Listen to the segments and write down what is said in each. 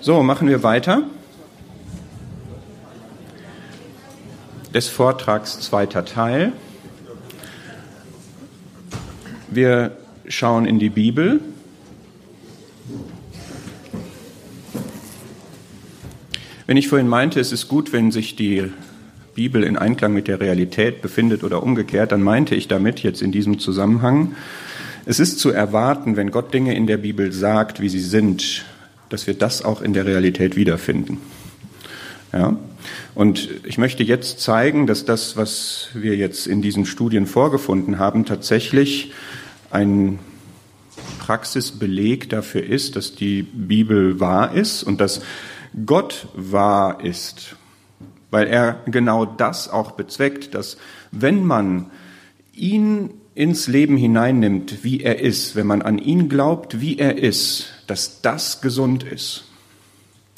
So, machen wir weiter. Des Vortrags zweiter Teil. Wir schauen in die Bibel. Wenn ich vorhin meinte, es ist gut, wenn sich die Bibel in Einklang mit der Realität befindet oder umgekehrt, dann meinte ich damit jetzt in diesem Zusammenhang, es ist zu erwarten, wenn Gott Dinge in der Bibel sagt, wie sie sind, dass wir das auch in der Realität wiederfinden. Ja? Und ich möchte jetzt zeigen, dass das, was wir jetzt in diesen Studien vorgefunden haben, tatsächlich ein Praxisbeleg dafür ist, dass die Bibel wahr ist und dass Gott wahr ist, weil er genau das auch bezweckt, dass wenn man ihn ins Leben hineinnimmt, wie er ist, wenn man an ihn glaubt, wie er ist, dass das gesund ist.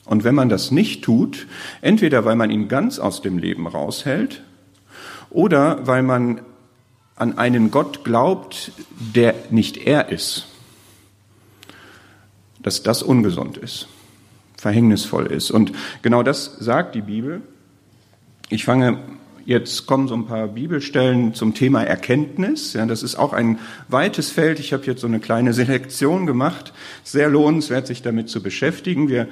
Und wenn man das nicht tut, entweder weil man ihn ganz aus dem Leben raushält oder weil man an einen Gott glaubt, der nicht er ist, dass das ungesund ist, verhängnisvoll ist. Und genau das sagt die Bibel. Ich fange Jetzt kommen so ein paar Bibelstellen zum Thema Erkenntnis. Ja, das ist auch ein weites Feld. Ich habe jetzt so eine kleine Selektion gemacht. Sehr lohnenswert, sich damit zu beschäftigen. Wir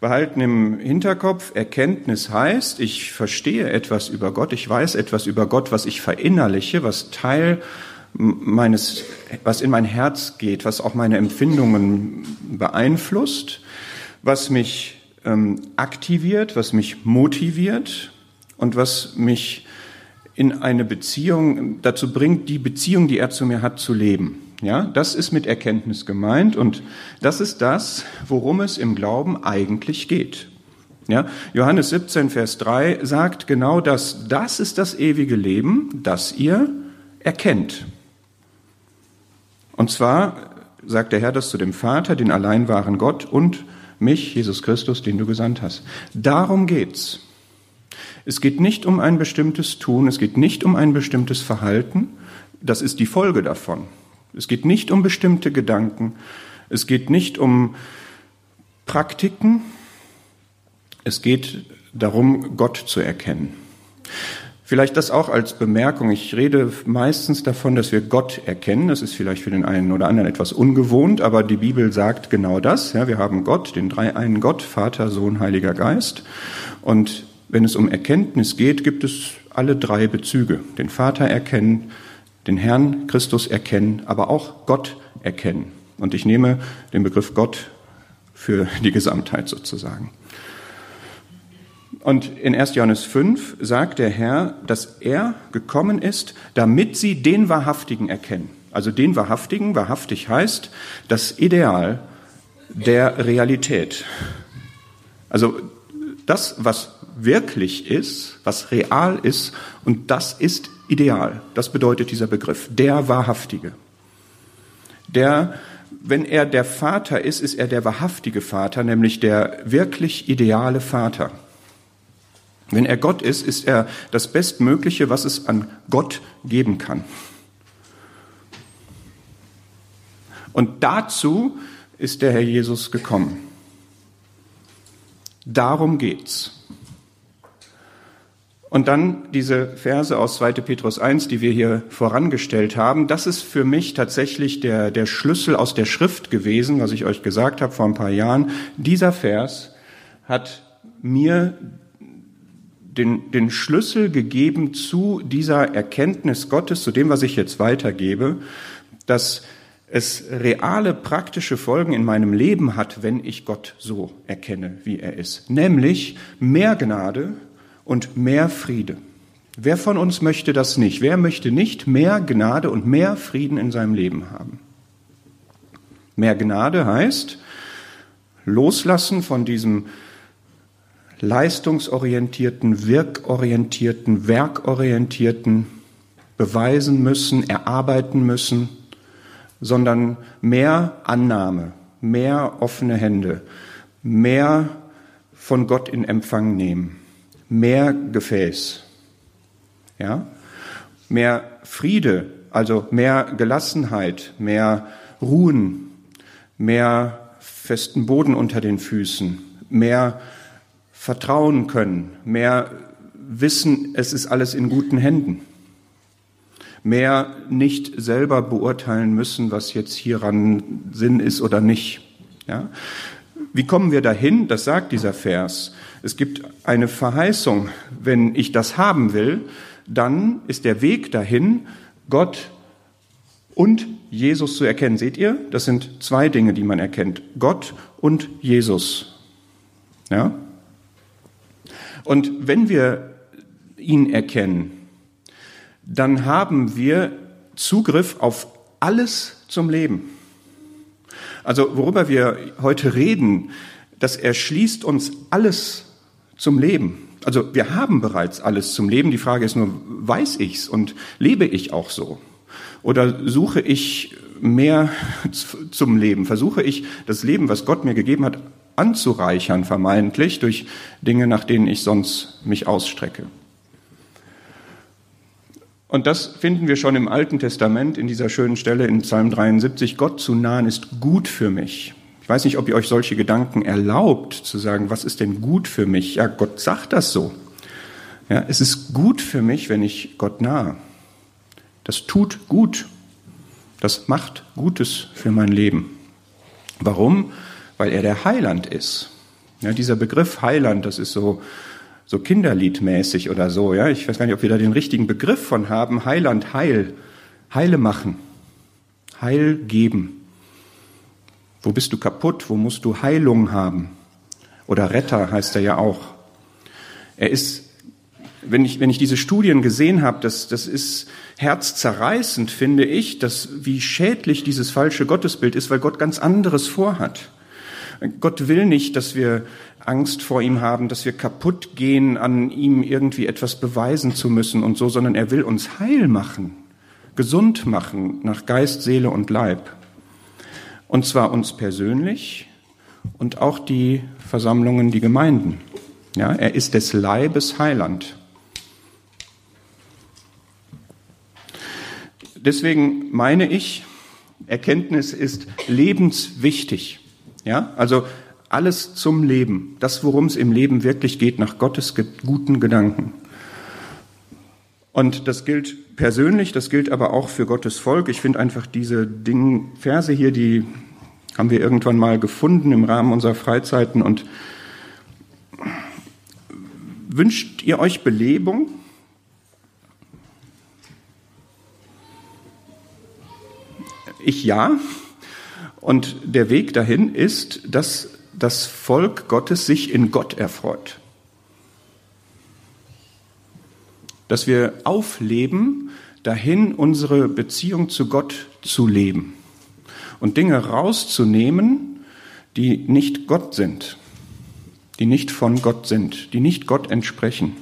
behalten im Hinterkopf, Erkenntnis heißt, ich verstehe etwas über Gott, ich weiß etwas über Gott, was ich verinnerliche, was Teil meines, was in mein Herz geht, was auch meine Empfindungen beeinflusst, was mich ähm, aktiviert, was mich motiviert und was mich in eine Beziehung dazu bringt, die Beziehung, die er zu mir hat, zu leben. Ja, das ist mit Erkenntnis gemeint und das ist das, worum es im Glauben eigentlich geht. Ja, Johannes 17, Vers 3 sagt genau das. Das ist das ewige Leben, das ihr erkennt. Und zwar sagt der Herr das zu dem Vater, den allein wahren Gott und mich, Jesus Christus, den du gesandt hast. Darum geht's. Es geht nicht um ein bestimmtes Tun, es geht nicht um ein bestimmtes Verhalten, das ist die Folge davon. Es geht nicht um bestimmte Gedanken, es geht nicht um Praktiken, es geht darum, Gott zu erkennen. Vielleicht das auch als Bemerkung. Ich rede meistens davon, dass wir Gott erkennen. Das ist vielleicht für den einen oder anderen etwas ungewohnt, aber die Bibel sagt genau das. Ja, wir haben Gott, den dreieinen Gott, Vater, Sohn, Heiliger Geist. Und wenn es um Erkenntnis geht, gibt es alle drei Bezüge. Den Vater erkennen, den Herrn Christus erkennen, aber auch Gott erkennen. Und ich nehme den Begriff Gott für die Gesamtheit sozusagen. Und in 1. Johannes 5 sagt der Herr, dass er gekommen ist, damit sie den Wahrhaftigen erkennen. Also den Wahrhaftigen, wahrhaftig heißt das Ideal der Realität. Also das, was wirklich ist, was real ist, und das ist ideal. Das bedeutet dieser Begriff, der Wahrhaftige. Der, wenn er der Vater ist, ist er der wahrhaftige Vater, nämlich der wirklich ideale Vater. Wenn er Gott ist, ist er das Bestmögliche, was es an Gott geben kann. Und dazu ist der Herr Jesus gekommen. Darum geht's. Und dann diese Verse aus 2. Petrus 1, die wir hier vorangestellt haben. Das ist für mich tatsächlich der, der Schlüssel aus der Schrift gewesen, was ich euch gesagt habe vor ein paar Jahren. Dieser Vers hat mir den, den Schlüssel gegeben zu dieser Erkenntnis Gottes, zu dem, was ich jetzt weitergebe, dass es reale praktische Folgen in meinem Leben hat, wenn ich Gott so erkenne, wie er ist. Nämlich mehr Gnade, und mehr Friede. Wer von uns möchte das nicht? Wer möchte nicht mehr Gnade und mehr Frieden in seinem Leben haben? Mehr Gnade heißt loslassen von diesem leistungsorientierten, wirkorientierten, werkorientierten, beweisen müssen, erarbeiten müssen, sondern mehr Annahme, mehr offene Hände, mehr von Gott in Empfang nehmen mehr Gefäß, ja, mehr Friede, also mehr Gelassenheit, mehr Ruhen, mehr festen Boden unter den Füßen, mehr vertrauen können, mehr wissen, es ist alles in guten Händen, mehr nicht selber beurteilen müssen, was jetzt hieran Sinn ist oder nicht. Ja? Wie kommen wir dahin? Das sagt dieser Vers. Es gibt eine Verheißung. Wenn ich das haben will, dann ist der Weg dahin, Gott und Jesus zu erkennen. Seht ihr? Das sind zwei Dinge, die man erkennt. Gott und Jesus. Ja? Und wenn wir ihn erkennen, dann haben wir Zugriff auf alles zum Leben. Also worüber wir heute reden, das erschließt uns alles zum Leben. Also wir haben bereits alles zum Leben. Die Frage ist nur, weiß ich's und lebe ich auch so? Oder suche ich mehr zum Leben? Versuche ich das Leben, was Gott mir gegeben hat, anzureichern, vermeintlich, durch Dinge, nach denen ich sonst mich ausstrecke? Und das finden wir schon im Alten Testament in dieser schönen Stelle in Psalm 73. Gott zu nahen ist gut für mich. Ich weiß nicht, ob ihr euch solche Gedanken erlaubt, zu sagen, was ist denn gut für mich? Ja, Gott sagt das so. Ja, es ist gut für mich, wenn ich Gott nahe. Das tut gut. Das macht Gutes für mein Leben. Warum? Weil er der Heiland ist. Ja, dieser Begriff Heiland, das ist so so kinderliedmäßig oder so. Ja, ich weiß gar nicht, ob wir da den richtigen Begriff von haben. Heiland, Heil, Heile machen, Heil geben. Wo bist du kaputt? Wo musst du Heilung haben? Oder Retter heißt er ja auch. Er ist, wenn ich, wenn ich diese Studien gesehen habe, das, das ist herzzerreißend, finde ich, dass, wie schädlich dieses falsche Gottesbild ist, weil Gott ganz anderes vorhat. Gott will nicht, dass wir Angst vor ihm haben, dass wir kaputt gehen, an ihm irgendwie etwas beweisen zu müssen und so, sondern er will uns heil machen, gesund machen nach Geist, Seele und Leib. Und zwar uns persönlich und auch die Versammlungen, die Gemeinden. Ja, er ist des Leibes Heiland. Deswegen meine ich, Erkenntnis ist lebenswichtig. Ja, also alles zum Leben, das, worum es im Leben wirklich geht, nach Gottes guten Gedanken. Und das gilt persönlich, das gilt aber auch für Gottes Volk. Ich finde einfach diese Ding, Verse hier, die haben wir irgendwann mal gefunden im Rahmen unserer Freizeiten und wünscht ihr euch Belebung? Ich ja. Und der Weg dahin ist, dass das Volk Gottes sich in Gott erfreut. Dass wir aufleben, dahin unsere Beziehung zu Gott zu leben und Dinge rauszunehmen, die nicht Gott sind, die nicht von Gott sind, die nicht Gott entsprechen.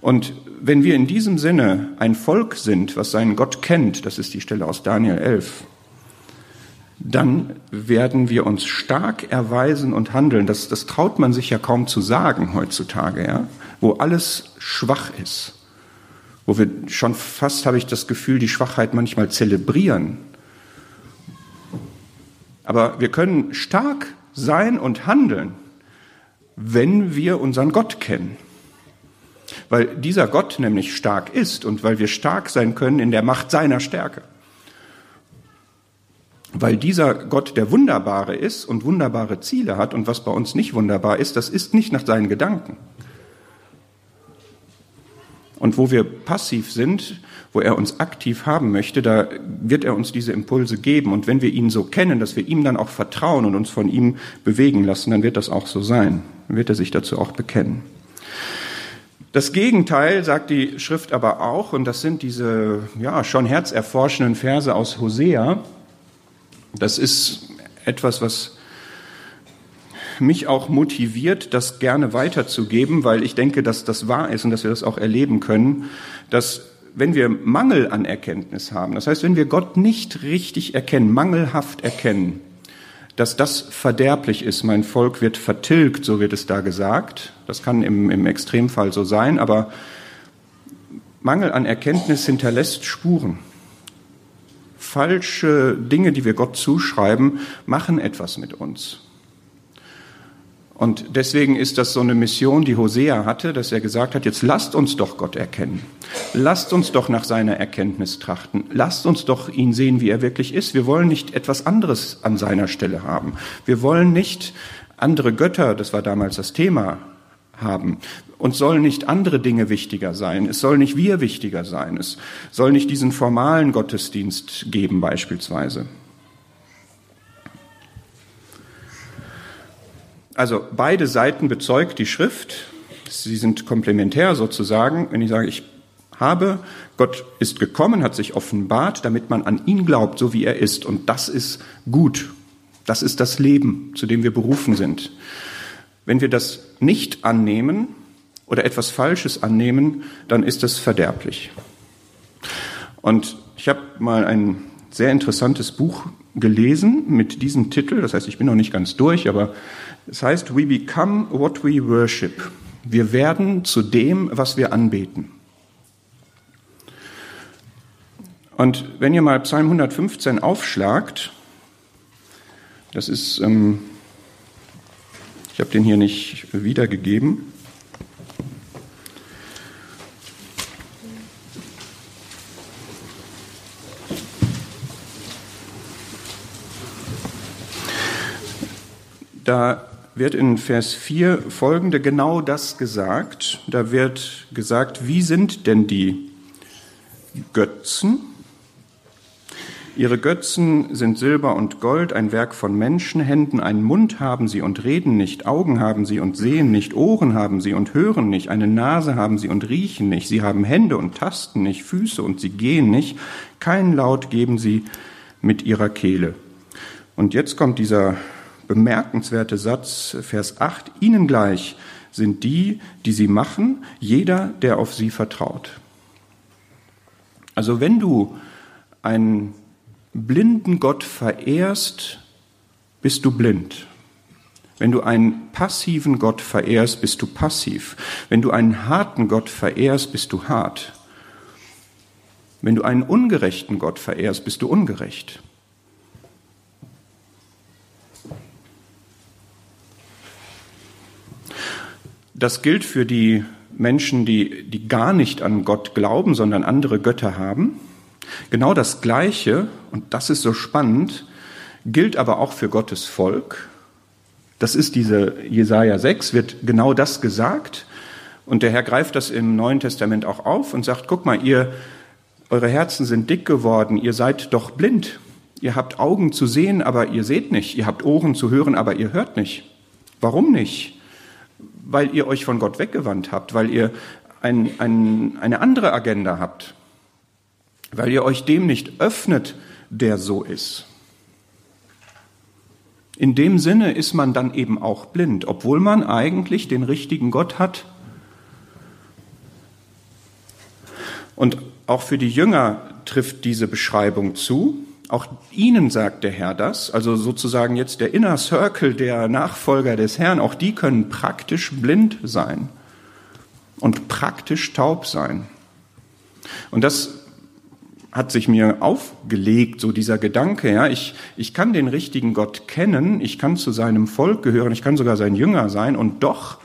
Und wenn wir in diesem Sinne ein Volk sind, was seinen Gott kennt, das ist die Stelle aus Daniel 11, dann werden wir uns stark erweisen und handeln. Das, das traut man sich ja kaum zu sagen heutzutage, ja? wo alles schwach ist, wo wir schon fast, habe ich das Gefühl, die Schwachheit manchmal zelebrieren. Aber wir können stark sein und handeln, wenn wir unseren Gott kennen. Weil dieser Gott nämlich stark ist und weil wir stark sein können in der Macht seiner Stärke. Weil dieser Gott der Wunderbare ist und wunderbare Ziele hat und was bei uns nicht wunderbar ist, das ist nicht nach seinen Gedanken. Und wo wir passiv sind, wo er uns aktiv haben möchte, da wird er uns diese Impulse geben. Und wenn wir ihn so kennen, dass wir ihm dann auch vertrauen und uns von ihm bewegen lassen, dann wird das auch so sein. Dann wird er sich dazu auch bekennen. Das Gegenteil sagt die Schrift aber auch, und das sind diese ja, schon herzerforschenden Verse aus Hosea, das ist etwas, was mich auch motiviert, das gerne weiterzugeben, weil ich denke, dass das wahr ist und dass wir das auch erleben können, dass wenn wir Mangel an Erkenntnis haben, das heißt, wenn wir Gott nicht richtig erkennen, mangelhaft erkennen, dass das verderblich ist, mein Volk wird vertilgt, so wird es da gesagt. Das kann im, im Extremfall so sein, aber Mangel an Erkenntnis hinterlässt Spuren falsche Dinge, die wir Gott zuschreiben, machen etwas mit uns. Und deswegen ist das so eine Mission, die Hosea hatte, dass er gesagt hat, jetzt lasst uns doch Gott erkennen. Lasst uns doch nach seiner Erkenntnis trachten. Lasst uns doch ihn sehen, wie er wirklich ist. Wir wollen nicht etwas anderes an seiner Stelle haben. Wir wollen nicht andere Götter, das war damals das Thema, haben. Uns sollen nicht andere Dinge wichtiger sein. Es soll nicht wir wichtiger sein. Es soll nicht diesen formalen Gottesdienst geben beispielsweise. Also beide Seiten bezeugt die Schrift. Sie sind komplementär sozusagen. Wenn ich sage, ich habe, Gott ist gekommen, hat sich offenbart, damit man an ihn glaubt, so wie er ist. Und das ist gut. Das ist das Leben, zu dem wir berufen sind. Wenn wir das nicht annehmen oder etwas Falsches annehmen, dann ist das verderblich. Und ich habe mal ein sehr interessantes Buch gelesen mit diesem Titel. Das heißt, ich bin noch nicht ganz durch, aber es heißt, We become what we worship. Wir werden zu dem, was wir anbeten. Und wenn ihr mal Psalm 115 aufschlagt, das ist, ähm, ich habe den hier nicht wiedergegeben. Da wird in Vers 4 folgende genau das gesagt. Da wird gesagt, wie sind denn die Götzen? Ihre Götzen sind Silber und Gold, ein Werk von Menschenhänden, einen Mund haben sie und reden nicht, Augen haben sie und sehen nicht, Ohren haben sie und hören nicht, eine Nase haben sie und riechen nicht, sie haben Hände und tasten nicht, Füße und sie gehen nicht, keinen Laut geben sie mit ihrer Kehle. Und jetzt kommt dieser bemerkenswerte Satz, Vers 8, ihnen gleich sind die, die sie machen, jeder, der auf sie vertraut. Also wenn du einen blinden Gott verehrst, bist du blind. Wenn du einen passiven Gott verehrst, bist du passiv. Wenn du einen harten Gott verehrst, bist du hart. Wenn du einen ungerechten Gott verehrst, bist du ungerecht. Das gilt für die Menschen, die, die gar nicht an Gott glauben, sondern andere Götter haben. Genau das Gleiche, und das ist so spannend, gilt aber auch für Gottes Volk. Das ist diese Jesaja 6, wird genau das gesagt. Und der Herr greift das im Neuen Testament auch auf und sagt, guck mal, ihr, eure Herzen sind dick geworden, ihr seid doch blind. Ihr habt Augen zu sehen, aber ihr seht nicht. Ihr habt Ohren zu hören, aber ihr hört nicht. Warum nicht? weil ihr euch von Gott weggewandt habt, weil ihr ein, ein, eine andere Agenda habt, weil ihr euch dem nicht öffnet, der so ist. In dem Sinne ist man dann eben auch blind, obwohl man eigentlich den richtigen Gott hat. Und auch für die Jünger trifft diese Beschreibung zu. Auch ihnen sagt der Herr das, also sozusagen jetzt der Inner Circle der Nachfolger des Herrn, auch die können praktisch blind sein und praktisch taub sein. Und das hat sich mir aufgelegt, so dieser Gedanke, ja, ich, ich kann den richtigen Gott kennen, ich kann zu seinem Volk gehören, ich kann sogar sein Jünger sein und doch,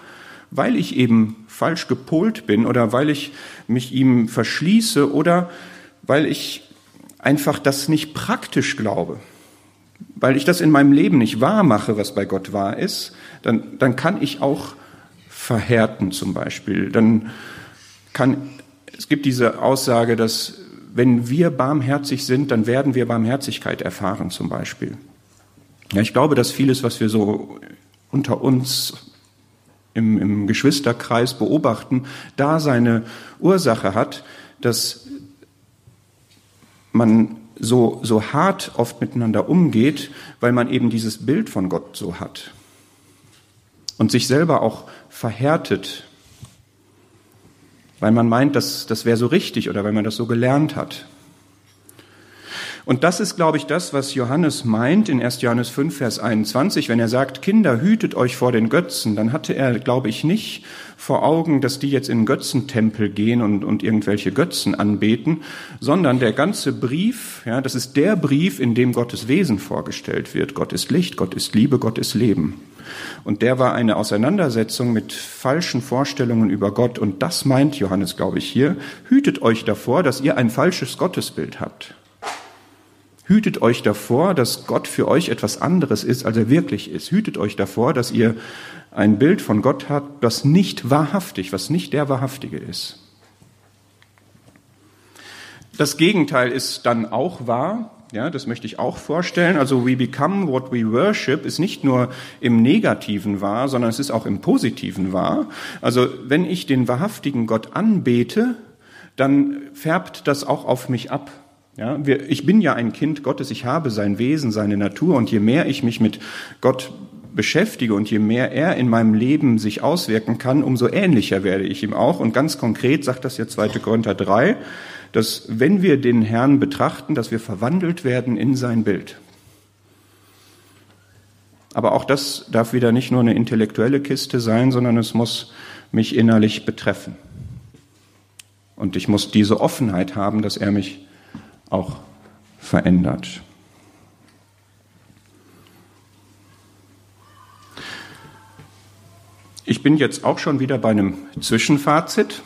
weil ich eben falsch gepolt bin oder weil ich mich ihm verschließe oder weil ich einfach das nicht praktisch glaube, weil ich das in meinem Leben nicht wahr mache, was bei Gott wahr ist, dann, dann kann ich auch verhärten zum Beispiel. Dann kann, es gibt diese Aussage, dass wenn wir barmherzig sind, dann werden wir Barmherzigkeit erfahren zum Beispiel. Ja, ich glaube, dass vieles, was wir so unter uns im, im Geschwisterkreis beobachten, da seine Ursache hat, dass man so, so hart oft miteinander umgeht, weil man eben dieses Bild von Gott so hat und sich selber auch verhärtet, weil man meint, dass das wäre so richtig oder weil man das so gelernt hat. Und das ist, glaube ich, das, was Johannes meint in 1. Johannes 5, Vers 21, wenn er sagt, Kinder, hütet euch vor den Götzen, dann hatte er, glaube ich, nicht vor Augen, dass die jetzt in Götzentempel gehen und, und irgendwelche Götzen anbeten, sondern der ganze Brief, ja, das ist der Brief, in dem Gottes Wesen vorgestellt wird. Gott ist Licht, Gott ist Liebe, Gott ist Leben. Und der war eine Auseinandersetzung mit falschen Vorstellungen über Gott. Und das meint Johannes, glaube ich, hier. Hütet euch davor, dass ihr ein falsches Gottesbild habt. Hütet euch davor, dass Gott für euch etwas anderes ist, als er wirklich ist. Hütet euch davor, dass ihr ein Bild von Gott habt, das nicht wahrhaftig, was nicht der Wahrhaftige ist. Das Gegenteil ist dann auch wahr. Ja, das möchte ich auch vorstellen. Also we become what we worship ist nicht nur im Negativen wahr, sondern es ist auch im Positiven wahr. Also wenn ich den wahrhaftigen Gott anbete, dann färbt das auch auf mich ab. Ja, wir, ich bin ja ein Kind Gottes, ich habe sein Wesen, seine Natur und je mehr ich mich mit Gott beschäftige und je mehr er in meinem Leben sich auswirken kann, umso ähnlicher werde ich ihm auch. Und ganz konkret sagt das ja 2. Korinther 3, dass wenn wir den Herrn betrachten, dass wir verwandelt werden in sein Bild. Aber auch das darf wieder nicht nur eine intellektuelle Kiste sein, sondern es muss mich innerlich betreffen. Und ich muss diese Offenheit haben, dass er mich auch verändert. Ich bin jetzt auch schon wieder bei einem Zwischenfazit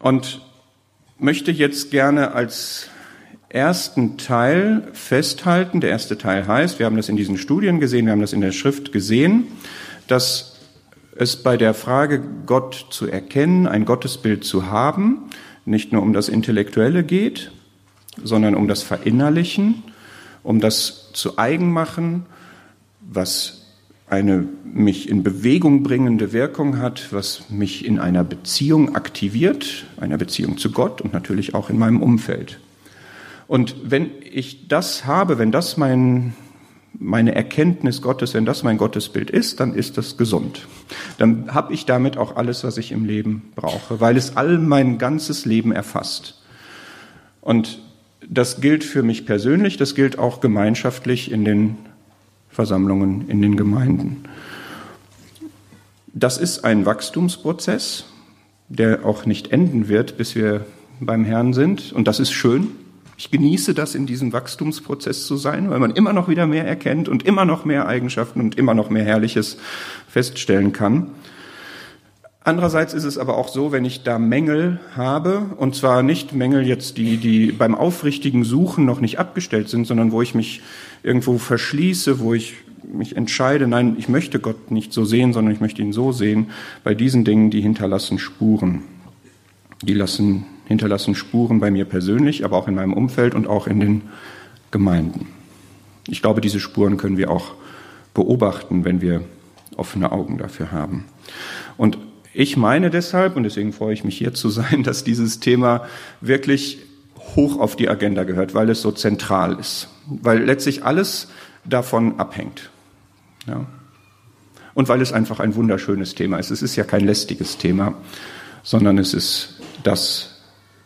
und möchte jetzt gerne als ersten Teil festhalten, der erste Teil heißt, wir haben das in diesen Studien gesehen, wir haben das in der Schrift gesehen, dass es bei der Frage, Gott zu erkennen, ein Gottesbild zu haben, nicht nur um das Intellektuelle geht, sondern um das Verinnerlichen, um das zu eigen machen, was eine mich in Bewegung bringende Wirkung hat, was mich in einer Beziehung aktiviert, einer Beziehung zu Gott und natürlich auch in meinem Umfeld. Und wenn ich das habe, wenn das mein, meine Erkenntnis Gottes, wenn das mein Gottesbild ist, dann ist das gesund. Dann habe ich damit auch alles, was ich im Leben brauche, weil es all mein ganzes Leben erfasst. Und das gilt für mich persönlich, das gilt auch gemeinschaftlich in den Versammlungen, in den Gemeinden. Das ist ein Wachstumsprozess, der auch nicht enden wird, bis wir beim Herrn sind. Und das ist schön. Ich genieße das, in diesem Wachstumsprozess zu sein, weil man immer noch wieder mehr erkennt und immer noch mehr Eigenschaften und immer noch mehr Herrliches feststellen kann. Andererseits ist es aber auch so, wenn ich da Mängel habe, und zwar nicht Mängel jetzt, die, die beim aufrichtigen Suchen noch nicht abgestellt sind, sondern wo ich mich irgendwo verschließe, wo ich mich entscheide, nein, ich möchte Gott nicht so sehen, sondern ich möchte ihn so sehen, bei diesen Dingen, die hinterlassen Spuren. Die lassen hinterlassen Spuren bei mir persönlich, aber auch in meinem Umfeld und auch in den Gemeinden. Ich glaube, diese Spuren können wir auch beobachten, wenn wir offene Augen dafür haben. Und ich meine deshalb, und deswegen freue ich mich hier zu sein, dass dieses Thema wirklich hoch auf die Agenda gehört, weil es so zentral ist, weil letztlich alles davon abhängt. Ja. Und weil es einfach ein wunderschönes Thema ist. Es ist ja kein lästiges Thema, sondern es ist das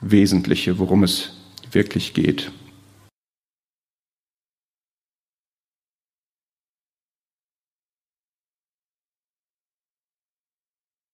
Wesentliche, worum es wirklich geht.